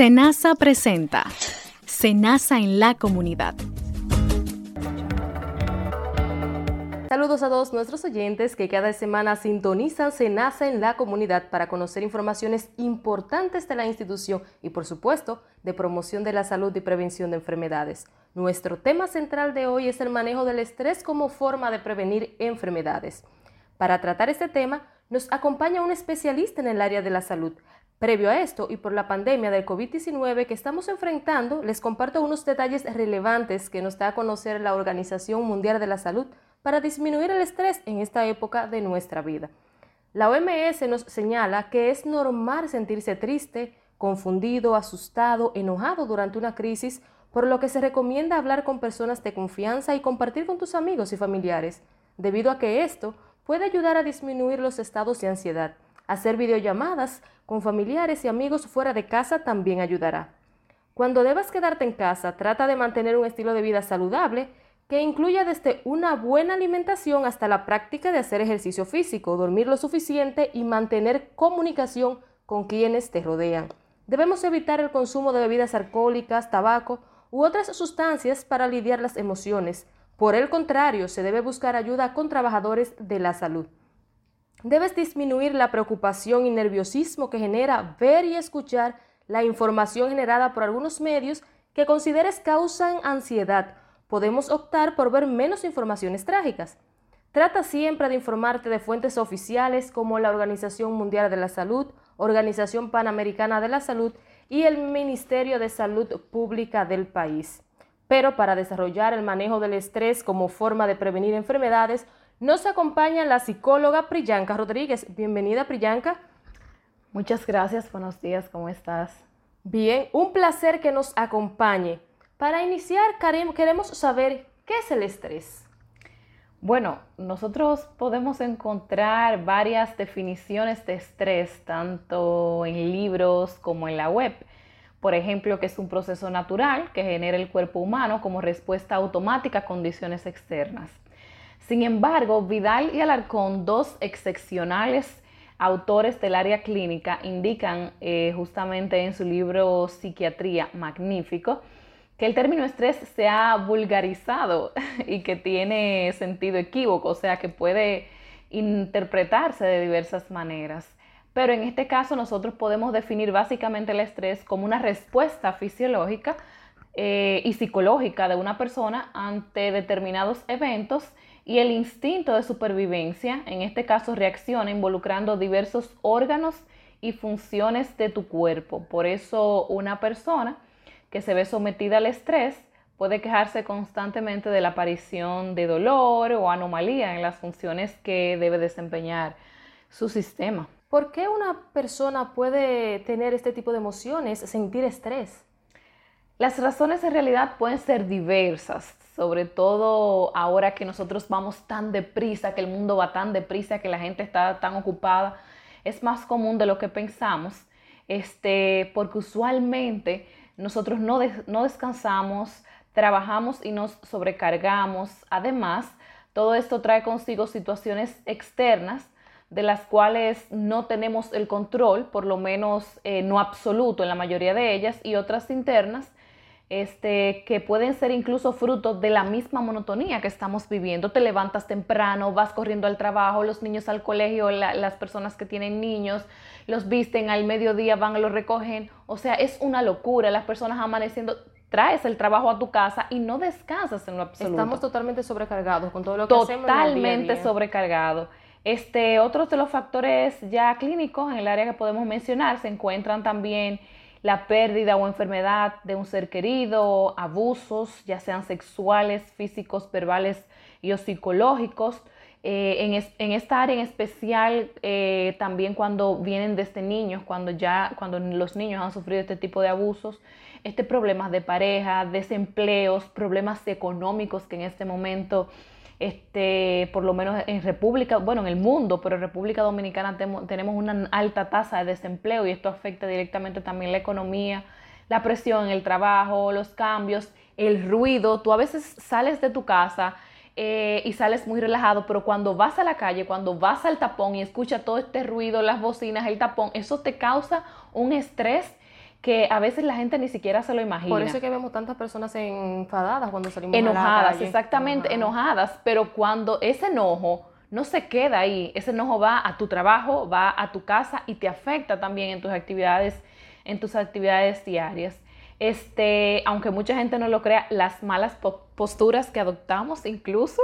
Senasa presenta Senasa en la comunidad. Saludos a todos nuestros oyentes que cada semana sintonizan Senasa en la comunidad para conocer informaciones importantes de la institución y por supuesto de promoción de la salud y prevención de enfermedades. Nuestro tema central de hoy es el manejo del estrés como forma de prevenir enfermedades. Para tratar este tema nos acompaña un especialista en el área de la salud, Previo a esto y por la pandemia del COVID-19 que estamos enfrentando, les comparto unos detalles relevantes que nos da a conocer la Organización Mundial de la Salud para disminuir el estrés en esta época de nuestra vida. La OMS nos señala que es normal sentirse triste, confundido, asustado, enojado durante una crisis, por lo que se recomienda hablar con personas de confianza y compartir con tus amigos y familiares, debido a que esto puede ayudar a disminuir los estados de ansiedad. Hacer videollamadas con familiares y amigos fuera de casa también ayudará. Cuando debas quedarte en casa, trata de mantener un estilo de vida saludable que incluya desde una buena alimentación hasta la práctica de hacer ejercicio físico, dormir lo suficiente y mantener comunicación con quienes te rodean. Debemos evitar el consumo de bebidas alcohólicas, tabaco u otras sustancias para lidiar las emociones. Por el contrario, se debe buscar ayuda con trabajadores de la salud. Debes disminuir la preocupación y nerviosismo que genera ver y escuchar la información generada por algunos medios que consideres causan ansiedad. Podemos optar por ver menos informaciones trágicas. Trata siempre de informarte de fuentes oficiales como la Organización Mundial de la Salud, Organización Panamericana de la Salud y el Ministerio de Salud Pública del país. Pero para desarrollar el manejo del estrés como forma de prevenir enfermedades, nos acompaña la psicóloga Priyanka Rodríguez. Bienvenida, Priyanka. Muchas gracias, buenos días, ¿cómo estás? Bien, un placer que nos acompañe. Para iniciar, queremos saber qué es el estrés. Bueno, nosotros podemos encontrar varias definiciones de estrés, tanto en libros como en la web. Por ejemplo, que es un proceso natural que genera el cuerpo humano como respuesta automática a condiciones externas. Sin embargo, Vidal y Alarcón, dos excepcionales autores del área clínica, indican eh, justamente en su libro Psiquiatría Magnífico que el término estrés se ha vulgarizado y que tiene sentido equívoco, o sea que puede interpretarse de diversas maneras. Pero en este caso nosotros podemos definir básicamente el estrés como una respuesta fisiológica eh, y psicológica de una persona ante determinados eventos y el instinto de supervivencia, en este caso, reacciona involucrando diversos órganos y funciones de tu cuerpo. Por eso una persona que se ve sometida al estrés puede quejarse constantemente de la aparición de dolor o anomalía en las funciones que debe desempeñar su sistema. ¿Por qué una persona puede tener este tipo de emociones, sentir estrés? Las razones en realidad pueden ser diversas sobre todo ahora que nosotros vamos tan deprisa, que el mundo va tan deprisa, que la gente está tan ocupada, es más común de lo que pensamos, este, porque usualmente nosotros no, no descansamos, trabajamos y nos sobrecargamos. Además, todo esto trae consigo situaciones externas de las cuales no tenemos el control, por lo menos eh, no absoluto en la mayoría de ellas, y otras internas este, que pueden ser incluso fruto de la misma monotonía que estamos viviendo. Te levantas temprano, vas corriendo al trabajo, los niños al colegio, las personas que tienen niños, los visten al mediodía, van los recogen. O sea, es una locura, las personas amaneciendo. Traes el trabajo a tu casa y no descansas en lo absoluto. Estamos totalmente sobrecargados con todo lo que hacemos. Totalmente sobrecargados. Este, otros de los factores ya clínicos en el área que podemos mencionar se encuentran también la pérdida o enfermedad de un ser querido, abusos, ya sean sexuales, físicos, verbales y o psicológicos. Eh, en, esta área en especial, eh, también cuando vienen desde niños, cuando ya, cuando los niños han sufrido este tipo de abusos, este problemas de pareja, desempleos, problemas económicos que en este momento este, por lo menos en República, bueno, en el mundo, pero en República Dominicana tenemos una alta tasa de desempleo y esto afecta directamente también la economía, la presión el trabajo, los cambios, el ruido. Tú a veces sales de tu casa eh, y sales muy relajado, pero cuando vas a la calle, cuando vas al tapón y escuchas todo este ruido, las bocinas, el tapón, eso te causa un estrés que a veces la gente ni siquiera se lo imagina. Por eso es que vemos tantas personas enfadadas cuando salimos enojadas, a la calle. exactamente, enojadas, pero cuando ese enojo no se queda ahí, ese enojo va a tu trabajo, va a tu casa y te afecta también en tus actividades, en tus actividades diarias. Este, aunque mucha gente no lo crea, las malas posturas que adoptamos incluso,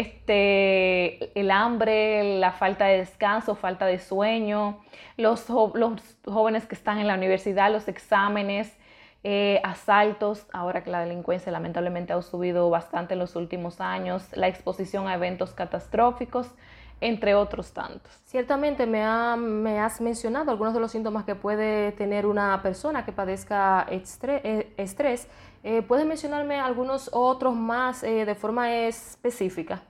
este, el hambre, la falta de descanso, falta de sueño, los, los jóvenes que están en la universidad, los exámenes, eh, asaltos, ahora que la delincuencia lamentablemente ha subido bastante en los últimos años, la exposición a eventos catastróficos, entre otros tantos. Ciertamente me, has mencionado algunos de los síntomas que puede tener una persona que padezca eh, estrés. Eh, ¿Puedes mencionarme algunos otros más de forma específica?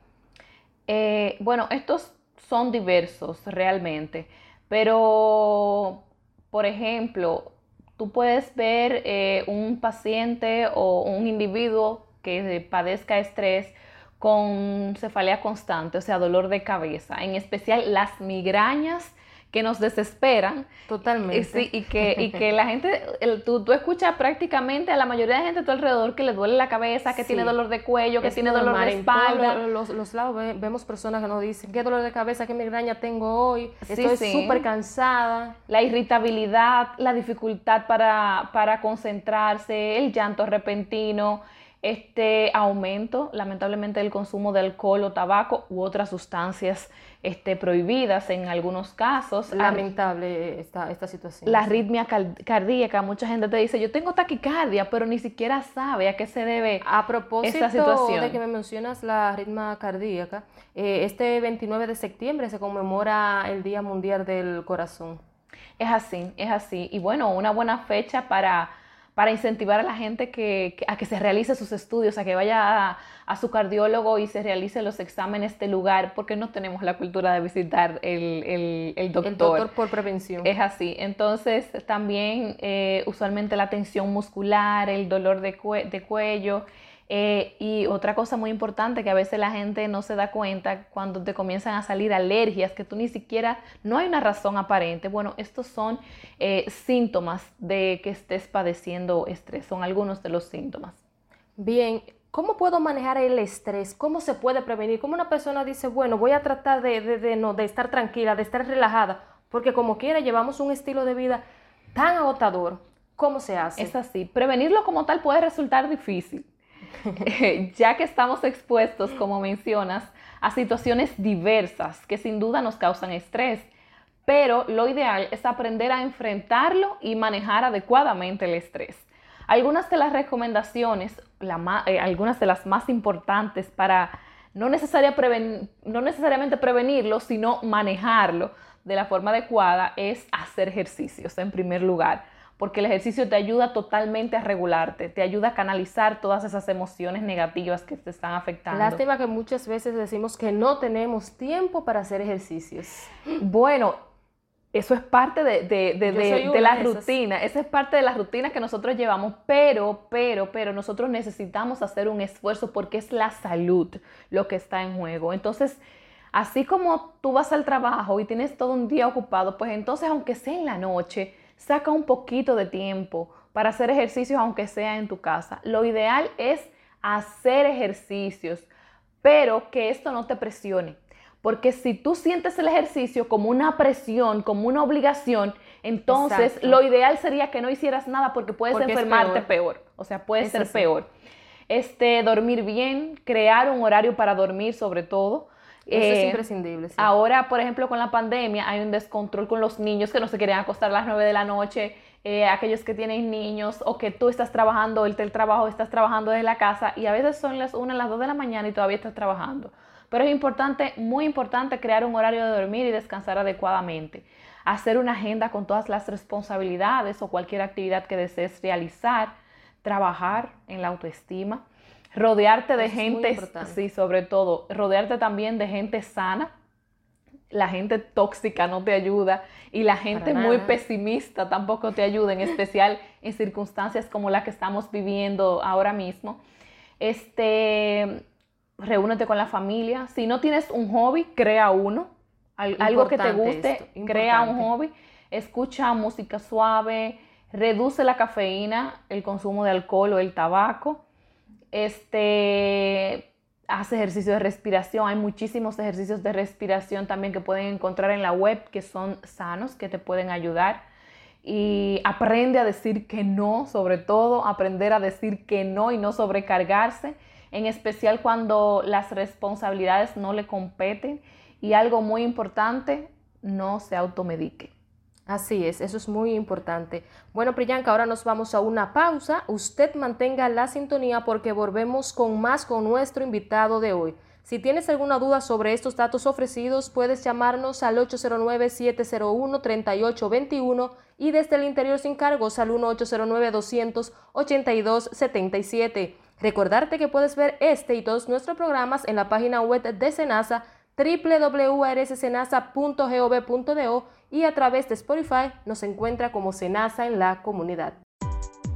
bueno, estos son diversos realmente, pero por ejemplo, tú puedes ver eh, un paciente o un individuo que padezca estrés con cefalea constante, o sea, dolor de cabeza, en especial las migrañas que nos desesperan. Totalmente. Sí, y que, y que la gente, tú, tú, escuchas prácticamente a la mayoría de gente a tu alrededor que le duele la cabeza, que tiene dolor de cuello, que tiene dolor de espalda. En los, los, lados vemos personas que nos dicen, ¿qué dolor de cabeza, qué migraña tengo hoy? Estoy súper cansada. La irritabilidad, la dificultad para, para concentrarse, el llanto repentino este aumento, lamentablemente, del consumo de alcohol o tabaco u otras sustancias este, prohibidas en algunos casos. Lamentable esta, esta situación. La arritmia cardíaca, mucha gente te dice, yo tengo taquicardia, pero ni siquiera sabe a qué se debe a propósito esta situación. de que me mencionas la arritmia cardíaca, eh, este 29 de septiembre se conmemora el Día Mundial del Corazón. Es así, es así. Y bueno, una buena fecha para para incentivar a la gente que, a que se realice sus estudios, a que vaya a, su cardiólogo y se realice los exámenes de lugar, porque no tenemos la cultura de visitar el, el, doctor. El doctor por prevención. Es así. Entonces, también eh, usualmente la tensión muscular, el dolor de, de cuello, eh, y otra cosa muy importante que a veces la gente no se da cuenta cuando te comienzan a salir alergias, que tú ni siquiera, no hay una razón aparente. Bueno, estos son eh, síntomas de que estés padeciendo estrés, son algunos de los síntomas. Bien, ¿cómo puedo manejar el estrés? ¿Cómo se puede prevenir? ¿Cómo una persona dice, bueno, voy a tratar de, de, no, de estar tranquila, de estar relajada? Porque como quiera, llevamos un estilo de vida tan agotador. ¿Cómo se hace? Es así. Prevenirlo como tal puede resultar difícil ya que estamos expuestos, como mencionas, a situaciones diversas que sin duda nos causan estrés, pero lo ideal es aprender a enfrentarlo y manejar adecuadamente el estrés. Algunas de las recomendaciones, eh, algunas de las más importantes para no, no necesariamente prevenirlo, sino manejarlo de la forma adecuada, es hacer ejercicios en primer lugar porque el ejercicio te ayuda totalmente a regularte, te ayuda a canalizar todas esas emociones negativas que te están afectando. Lástima que muchas veces decimos que no tenemos tiempo para hacer ejercicios. Bueno, eso es parte de, de, la rutina, esa es parte de la rutina que nosotros llevamos, pero, pero, pero nosotros necesitamos hacer un esfuerzo porque es la salud lo que está en juego. Entonces, así como tú vas al trabajo y tienes todo un día ocupado, pues entonces aunque sea en la noche, saca un poquito de tiempo para hacer ejercicios aunque sea en tu casa. Lo ideal es hacer ejercicios, pero que esto no te presione. Porque si tú sientes el ejercicio como una presión, como una obligación, entonces lo ideal sería que no hicieras nada porque puedes enfermarte peor. O sea, puede ser peor. Este, dormir bien, crear un horario para dormir sobre todo. Eso es eh, imprescindible. Ahora, por ejemplo, con la pandemia hay un descontrol con los niños que no se querían acostar a las 9 de la noche, eh, aquellos que tienen niños o que tú estás trabajando, el trabajo, estás trabajando desde la casa y a veces son las 1, las 2 de la mañana y todavía estás trabajando. Pero es importante, muy importante, crear un horario de dormir y descansar adecuadamente. Hacer una agenda con todas las responsabilidades o cualquier actividad que desees realizar. Trabajar en la autoestima Rodearte de gente, sí, sobre todo, rodearte también de gente sana. La gente tóxica no te ayuda y la gente muy pesimista tampoco te ayuda, en especial en circunstancias como la que estamos viviendo ahora mismo. Este, reúnete con la familia. Si no tienes un hobby, crea uno. algo que te guste, crea un hobby. Escucha música suave, reduce la cafeína, el consumo de alcohol o el tabaco. Este, hace ejercicios de respiración. Hay muchísimos ejercicios de respiración también que pueden encontrar en la web que son sanos, que te pueden ayudar. Y aprende a decir que no, sobre todo aprender a decir que no y no sobrecargarse, en especial cuando las responsabilidades no le competen. Y algo muy importante, no se automedique. Así es, eso es muy importante. Bueno, Priyanka, ahora nos vamos a una pausa. Usted mantenga la sintonía porque volvemos con más con nuestro invitado de hoy. Si tienes alguna duda sobre estos datos ofrecidos, puedes llamarnos al 809-701-3821 y desde el interior sin cargos al 1-809-282-77. Recordarte que puedes ver este y todos nuestros programas en la página web de Senasa www.arssenasa.gov.do y a través de Spotify nos encuentra como Senasa en la comunidad.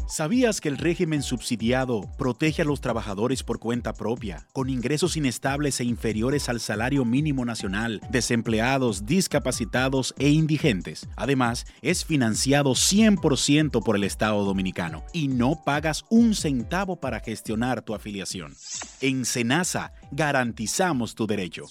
¿Sabías que el régimen subsidiado protege a los trabajadores por cuenta propia, con ingresos inestables e inferiores al salario mínimo nacional, desempleados, discapacitados e indigentes? Además, es financiado 100% por el Estado dominicano y no pagas un centavo para gestionar tu afiliación. En Senasa garantizamos tu derecho.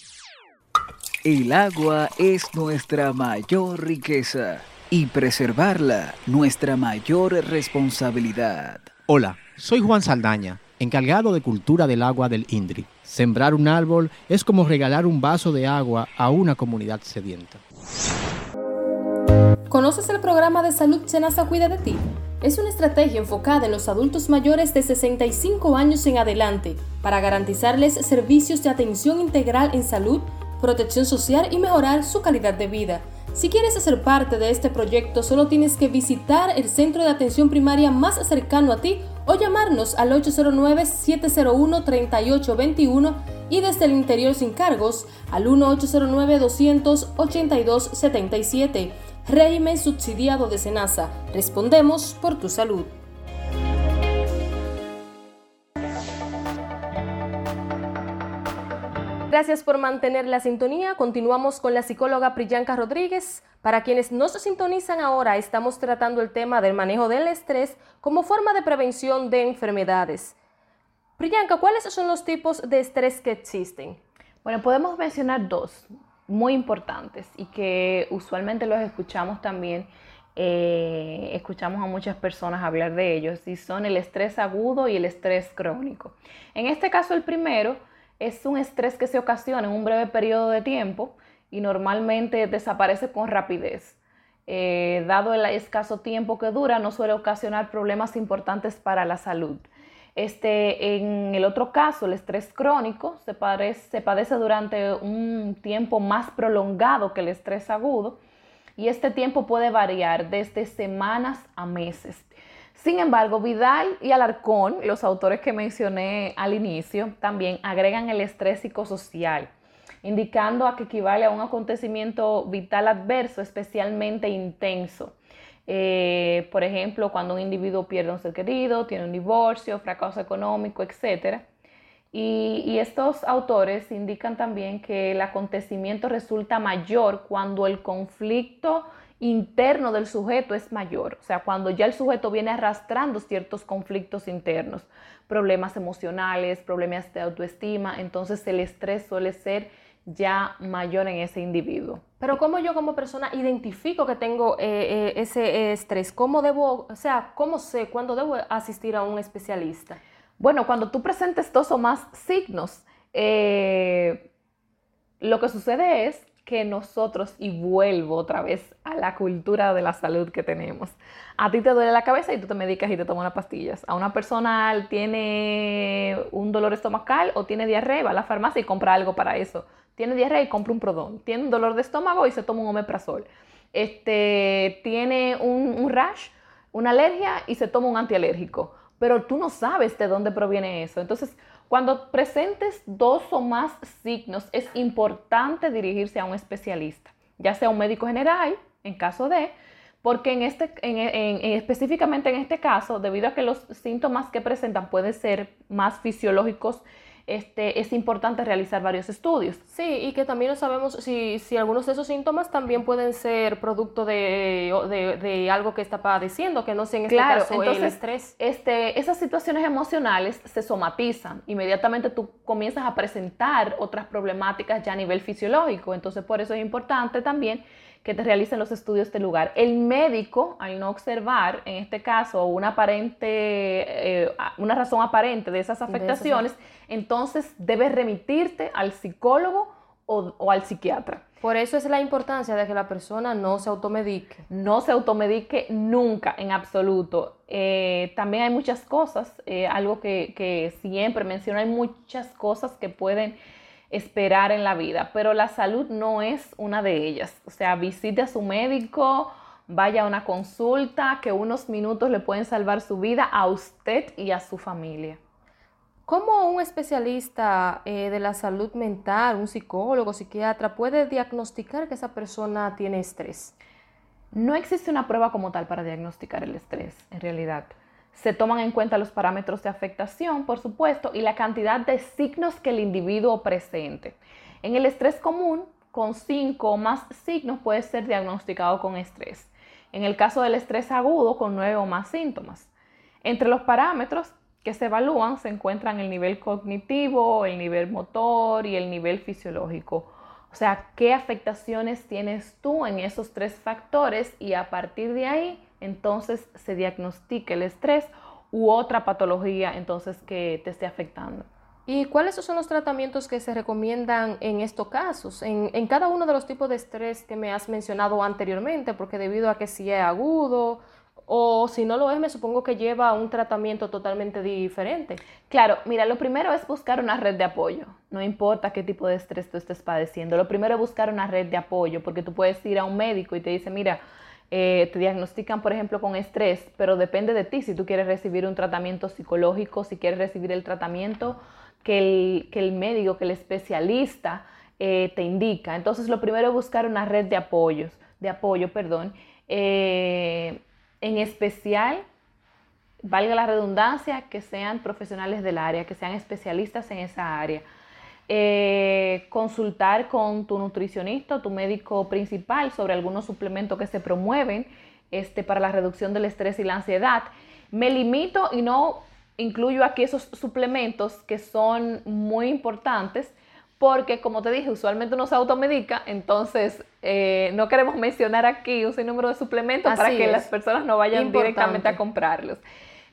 El agua es nuestra mayor riqueza y preservarla nuestra mayor responsabilidad. Hola, soy Juan Saldaña, encargado de cultura del agua del INDRI. Sembrar un árbol es como regalar un vaso de agua a una comunidad sedienta. ¿Conoces el programa de salud Senasa Cuida de ti? Es una estrategia enfocada en los adultos mayores de 65 años en adelante para garantizarles servicios de atención integral en salud protección social y mejorar su calidad de vida. Si quieres hacer parte de este proyecto, solo tienes que visitar el centro de atención primaria más cercano a ti o llamarnos al 809-701-3821 y desde el interior sin cargos al 1-809-282-77. Régimen subsidiado de Senasa. Respondemos por tu salud. Gracias por mantener la sintonía. Continuamos con la psicóloga Priyanka Rodríguez. Para quienes no se sintonizan ahora, estamos tratando el tema del manejo del estrés como forma de prevención de enfermedades. Priyanka, ¿cuáles son los tipos de estrés que existen? Bueno, podemos mencionar dos muy importantes y que usualmente los escuchamos también. Eh, escuchamos a muchas personas hablar de ellos y son el estrés agudo y el estrés crónico. En este caso, el primero es un estrés que se ocasiona en un breve periodo de tiempo y normalmente desaparece con rapidez. Eh, dado el escaso tiempo que dura, no suele ocasionar problemas importantes para la salud. Este, en el otro caso, el estrés crónico se, se padece durante un tiempo más prolongado que el estrés agudo y este tiempo puede variar desde semanas a meses. Sin embargo, Vidal y Alarcón, los autores que mencioné al inicio, también agregan el estrés psicosocial, indicando a que equivale a un acontecimiento vital adverso especialmente intenso. Eh, por ejemplo, cuando un individuo pierde un ser querido, tiene un divorcio, fracaso económico, etc. y estos autores indican también que el acontecimiento resulta mayor cuando el conflicto interno del sujeto es mayor, o sea, cuando ya el sujeto viene arrastrando ciertos conflictos internos, problemas emocionales, problemas de autoestima, entonces el estrés suele ser ya mayor en ese individuo. Pero ¿cómo yo como persona identifico que tengo eh, eh, ese estrés? ¿Cómo debo, o sea, cómo sé cuándo debo asistir a un especialista? Bueno, cuando tú presentes dos o más signos, eh, lo que sucede es que nosotros, y vuelvo otra vez a la cultura de la salud que tenemos, a ti te duele la cabeza y tú te medicas y te tomas unas pastillas. A una persona tiene un dolor estomacal o tiene diarrea, va a la farmacia y compra algo para eso. Tiene diarrea y compra un prodón. Tiene un dolor de estómago y se toma un omeprazol. Este, tiene un, un rash, una alergia y se toma un antialérgico. Pero tú no sabes de dónde proviene eso. Entonces, cuando presentes dos o más signos, es importante dirigirse a un especialista, ya sea un médico general, en caso de, porque en este, específicamente en este caso, debido a que los síntomas que presentan pueden ser más fisiológicos este, es importante realizar varios estudios. Sí, y que también no sabemos si, si algunos de esos síntomas también pueden ser producto de, de, algo que está padeciendo, que no sea en este caso el estrés. Este, esas situaciones emocionales se somatizan. Inmediatamente tú comienzas a presentar otras problemáticas ya a nivel fisiológico. Entonces, por eso es importante también que te realicen los estudios de lugar. El médico, al no observar, en este caso, una aparente, eh, una razón aparente de esas afectaciones, entonces debes remitirte al psicólogo o, al psiquiatra. Por eso es la importancia de que la persona no se automedique. No se automedique nunca, en absoluto. Eh, también hay muchas cosas, eh, algo que, que siempre menciono, hay muchas cosas que pueden esperar en la vida, pero la salud no es una de ellas. O sea, visite a su médico, vaya a una consulta, que unos minutos le pueden salvar su vida a usted y a su familia. ¿Cómo un especialista eh, de la salud mental, un psicólogo, psiquiatra, puede diagnosticar que esa persona tiene estrés? No existe una prueba como tal para diagnosticar el estrés, en realidad. Se toman en cuenta los parámetros de afectación, por supuesto, y la cantidad de signos que el individuo presente. En el estrés común, con cinco o más signos puede ser diagnosticado con estrés. En el caso del estrés agudo, con nueve o más síntomas. Entre los parámetros que se evalúan se encuentran el nivel cognitivo, el nivel motor y el nivel fisiológico. O sea, qué afectaciones tienes tú en esos tres factores y a partir de ahí entonces se diagnostica el estrés u otra patología entonces que te esté afectando. ¿Y cuáles son los tratamientos que se recomiendan en estos casos? En, en, cada uno de los tipos de estrés que me has mencionado anteriormente, porque debido a que si es agudo o si no lo es, me supongo que lleva un tratamiento totalmente diferente. Claro, mira, lo primero es buscar una red de apoyo. No importa qué tipo de estrés tú estés padeciendo. Lo primero es buscar una red de apoyo, porque tú puedes ir a un médico y te dice, mira, eh, te diagnostican, por ejemplo, con estrés, pero depende de ti si tú quieres recibir un tratamiento psicológico, si quieres recibir el tratamiento que el, que el médico, que el especialista eh, te indica. Entonces, lo primero es buscar una red de apoyos, de apoyo, perdón. Eh, en especial, valga la redundancia, que sean profesionales del área, que sean especialistas en esa área. Eh, consultar con tu nutricionista o tu médico principal sobre algunos suplementos que se promueven este, para la reducción del estrés y la ansiedad. Me limito y no incluyo aquí esos suplementos que son muy importantes porque, como te dije, usualmente uno se automedica, entonces eh, no queremos mencionar aquí un sinnúmero de suplementos para que las personas no vayan directamente a comprarlos.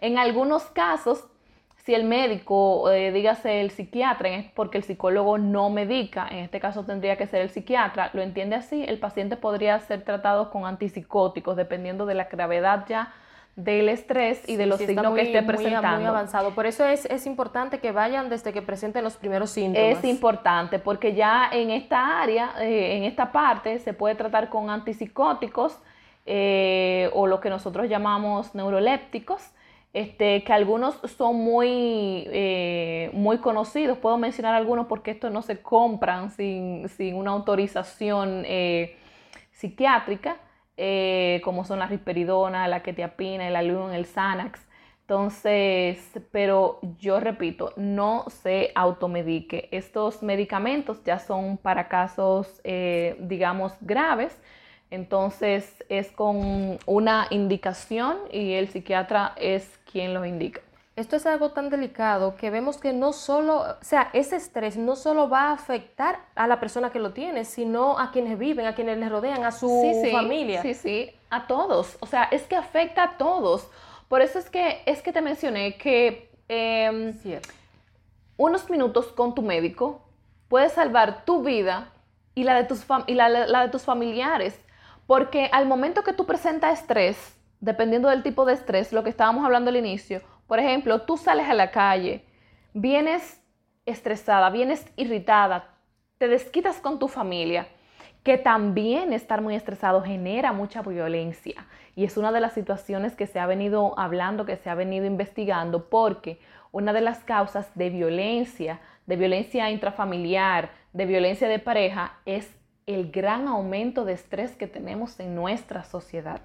En algunos casos, si el médico, eh, dígase el psiquiatra, porque el psicólogo no medica, en este caso tendría que ser el psiquiatra, lo entiende así, el paciente podría ser tratado con antipsicóticos, dependiendo de la gravedad ya del estrés y de los signos que esté presentando. Muy, avanzado. Por eso es, es, importante que vayan desde que presenten los primeros síntomas. Es importante porque ya en esta área, eh, en esta parte, se puede tratar con antipsicóticos eh, o lo que nosotros llamamos neurolépticos este, que algunos son muy, eh, muy conocidos. Puedo mencionar algunos porque estos no se compran sin, una autorización eh, psiquiátrica, eh, como son la risperidona, la ketiapina, el Alium, el Xanax. Entonces, pero yo repito, no se automedique. Estos medicamentos ya son para casos, digamos, graves entonces es con una indicación y el psiquiatra es quien lo indica. Esto es algo tan delicado que vemos que no solo, o sea, ese estrés no solo va a afectar a la persona que lo tiene, sino a quienes viven, a quienes le rodean, a su familia. Sí, sí, a todos. O sea, es que afecta a todos. Por eso es que, es que te mencioné que em, unos minutos con tu médico puede salvar tu vida y la de tus, y la de tus familiares. Porque al momento que tú presentas estrés, dependiendo del tipo de estrés, lo que estábamos hablando al inicio, por ejemplo, tú sales a la calle, vienes estresada, vienes irritada, te desquitas con tu familia, que también estar muy estresado genera mucha violencia. Y es una de las situaciones que se ha venido hablando, que se ha venido investigando, porque una de las causas de violencia, de violencia intrafamiliar, de violencia de pareja, es el gran aumento de estrés que tenemos en nuestra sociedad.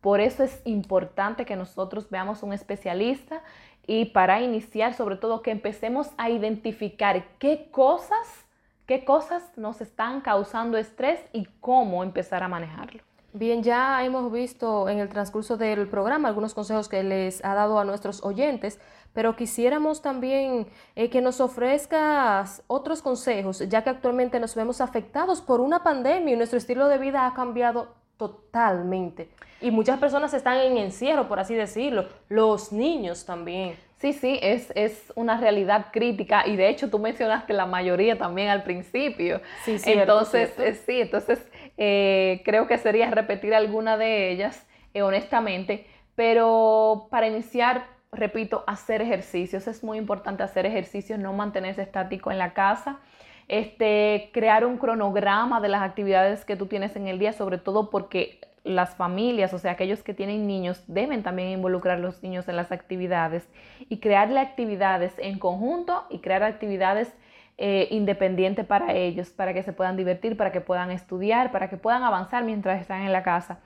Por eso es importante que nosotros veamos un especialista y para iniciar, sobre todo, que empecemos a identificar qué cosas, qué cosas nos están causando estrés y cómo empezar a manejarlo. Bien, ya hemos visto en el transcurso del programa algunos consejos que les ha dado a nuestros oyentes, pero quisiéramos también eh, que nos ofrezcas otros consejos, ya que actualmente nos vemos afectados por una pandemia y nuestro estilo de vida ha cambiado totalmente. Y muchas personas están en encierro, por así decirlo, los niños también. Sí, sí, es, es una realidad crítica y de hecho tú mencionaste la mayoría también al principio. Sí, sí. Entonces, eh, sí, entonces eh, creo que sería repetir alguna de ellas, eh, honestamente, pero para iniciar, repito, hacer ejercicios. Es muy importante hacer ejercicios, no mantenerse estático en la casa. Este, crear un cronograma de las actividades que tú tienes en el día, sobre todo porque las familias, o sea, aquellos que tienen niños, deben también involucrar a los niños en las actividades. Y crearle actividades en conjunto y crear actividades eh, independientes para ellos, para que se puedan divertir, para que puedan estudiar, para que puedan avanzar mientras están en la casa.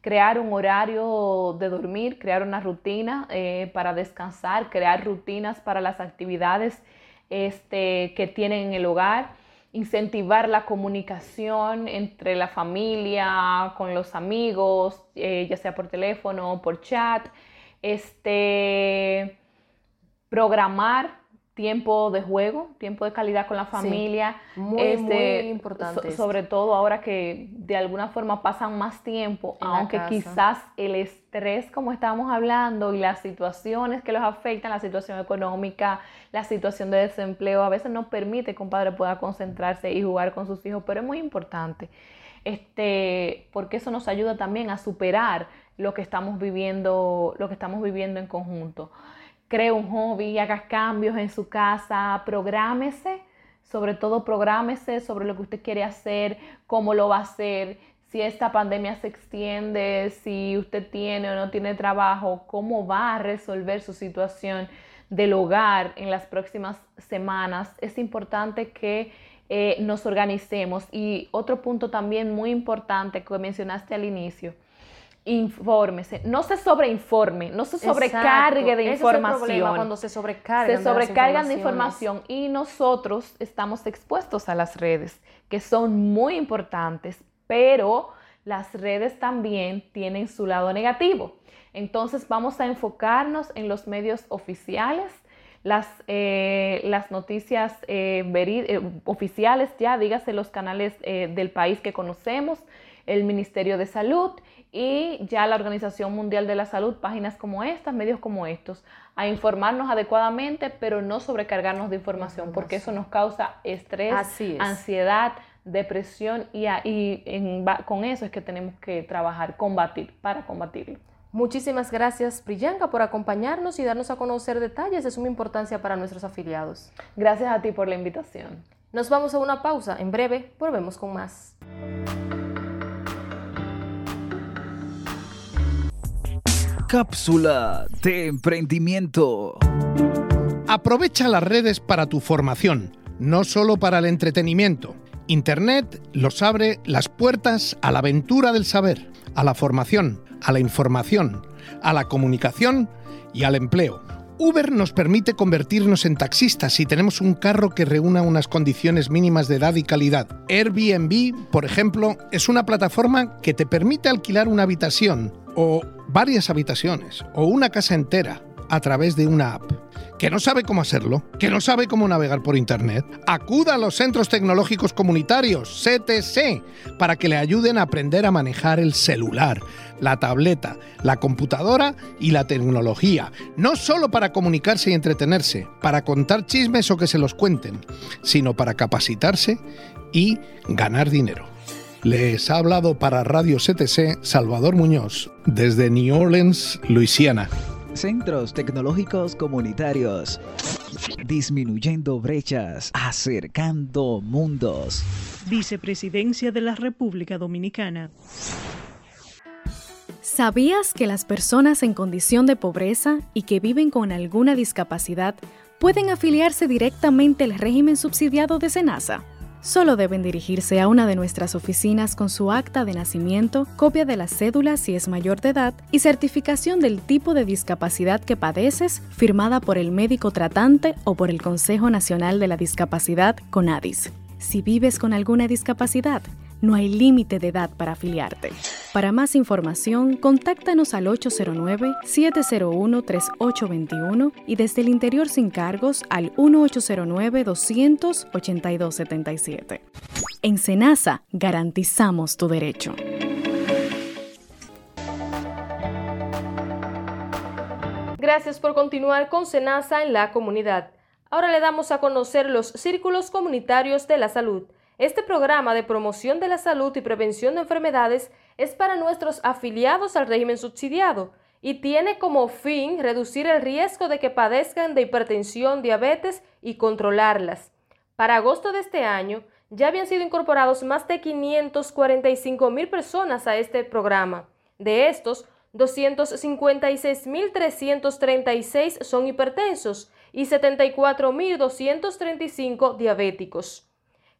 Crear un horario de dormir, crear una rutina eh, para descansar, crear rutinas para las actividades este, que tienen en el hogar, incentivar la comunicación entre la familia, con los amigos, eh, ya sea por teléfono por chat, este, programar tiempo de juego, tiempo de calidad con la familia. muy, este, muy importante. sobre todo ahora que de alguna forma pasan más tiempo, aunque quizás el estrés, como estábamos hablando, y las situaciones que los afectan, la situación económica, la situación de desempleo, a veces no permite que un padre pueda concentrarse y jugar con sus hijos, pero es muy importante. Este, porque eso nos ayuda también a superar lo que estamos viviendo, lo que estamos viviendo en conjunto cree un hobby, haga cambios en su casa, prográmese, sobre todo prográmese sobre lo que usted quiere hacer, cómo lo va a hacer, si esta pandemia se extiende, si usted tiene o no tiene trabajo, cómo va a resolver su situación del hogar en las próximas semanas. Es importante que eh, nos organicemos. Y otro punto también muy importante que mencionaste al inicio, infórmese, no se sobreinforme, no se sobrecargue de información. cuando se sobrecargan. Se sobrecargan de, información y nosotros estamos expuestos a las redes, que son muy importantes, pero las redes también tienen su lado negativo. Entonces vamos a enfocarnos en los medios oficiales, las, eh, las noticias eh, eh, oficiales, ya dígase los canales del país que conocemos, el Ministerio de Salud y ya la Organización Mundial de la Salud, páginas como estas, medios como estos, a informarnos adecuadamente, pero no sobrecargarnos de información, porque eso nos causa estrés, ansiedad, depresión y, con eso es que tenemos que trabajar, combatir, para combatirlo. Muchísimas gracias, Priyanka, por acompañarnos y darnos a conocer detalles de suma importancia para nuestros afiliados. Gracias a ti por la invitación. Nos vamos a una pausa. En breve volvemos con más. Cápsula de emprendimiento. Aprovecha las redes para tu formación, no solo para el entretenimiento. Internet los abre las puertas a la aventura del saber, a la formación, a la información, a la comunicación y al empleo. Uber nos permite convertirnos en taxistas si tenemos un carro que reúna unas condiciones mínimas de edad y calidad. Airbnb, por ejemplo, es una plataforma que te permite alquilar una habitación o varias habitaciones o una casa entera a través de una app. ¿Que no sabe cómo hacerlo? ¿Que no sabe cómo navegar por Internet? Acuda a los Centros Tecnológicos Comunitarios, CTC, para que le ayuden a aprender a manejar el celular, la tableta, la computadora y la tecnología. No solo para comunicarse y entretenerse, para contar chismes o que se los cuenten, sino para capacitarse y ganar dinero. Les ha hablado para Radio CTC Salvador Muñoz, desde New Orleans, Luisiana. Centros Tecnológicos Comunitarios. Disminuyendo brechas, acercando mundos. Vicepresidencia de la República Dominicana. ¿Sabías que las personas en condición de pobreza y que viven con alguna discapacidad pueden afiliarse directamente al régimen subsidiado de SENASA? Solo deben dirigirse a una de nuestras oficinas con su acta de nacimiento, copia de la cédula si es mayor de edad y certificación del tipo de discapacidad que padeces firmada por el médico tratante o por el Consejo Nacional de la Discapacidad CONADIS. Si vives con alguna discapacidad, no hay límite de edad para afiliarte. Para más información, contáctanos al 809-701-3821 y desde el interior sin cargos al 1809-282-77. En Senasa garantizamos tu derecho. Gracias por continuar con Senasa en la comunidad. Ahora le damos a conocer los círculos comunitarios de la salud. Este programa de promoción de la salud y prevención de enfermedades es para nuestros afiliados al régimen subsidiado y tiene como fin reducir el riesgo de que padezcan de hipertensión, diabetes y controlarlas. Para agosto de este año, ya habían sido incorporados más de 545 mil personas a este programa. De estos, 256.336 son hipertensos y 74.235 diabéticos.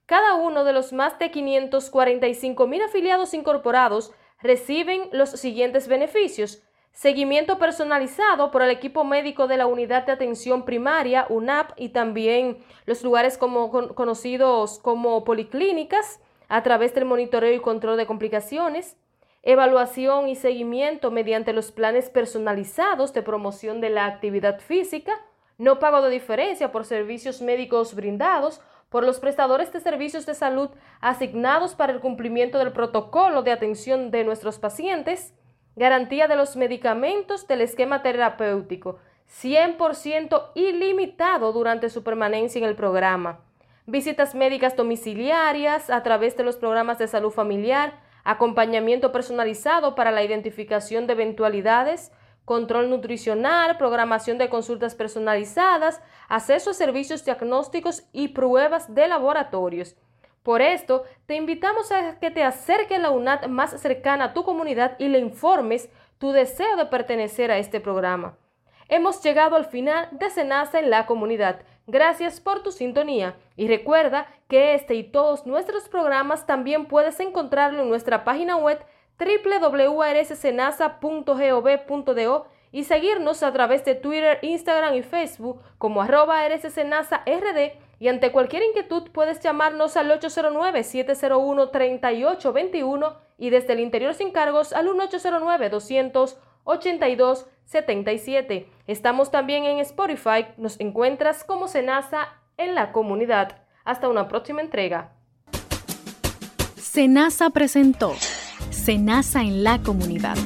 Cada uno de los más de 545 mil afiliados incorporados reciben los siguientes beneficios. Seguimiento personalizado por el equipo médico de la Unidad de Atención Primaria, UNAP, y también los lugares como, conocidos como policlínicas, a través del monitoreo y control de complicaciones. Evaluación y seguimiento mediante los planes personalizados de promoción de la actividad física. No pago de diferencia por servicios médicos brindados por los prestadores de servicios de salud asignados para el cumplimiento del protocolo de atención de nuestros pacientes, garantía de los medicamentos del esquema terapéutico, 100% ilimitado durante su permanencia en el programa, visitas médicas domiciliarias a través de los programas de salud familiar, acompañamiento personalizado para la identificación de eventualidades, control nutricional, programación de consultas personalizadas, acceso a servicios diagnósticos y pruebas de laboratorios. Por esto, te invitamos a que te acerques a la UNAT más cercana a tu comunidad y le informes tu deseo de pertenecer a este programa. Hemos llegado al final de Senasa en la comunidad. Gracias por tu sintonía y recuerda que este y todos nuestros programas también puedes encontrarlo en nuestra página web www.rssenasa.gov.do y seguirnos a través de Twitter, Instagram y Facebook como arroba RD y ante cualquier inquietud puedes llamarnos al 809-701-3821 y desde el interior sin cargos al 1809-282-77. Estamos también en Spotify, nos encuentras como Senasa en la comunidad. Hasta una próxima entrega. Senasa presentó Senasa en la comunidad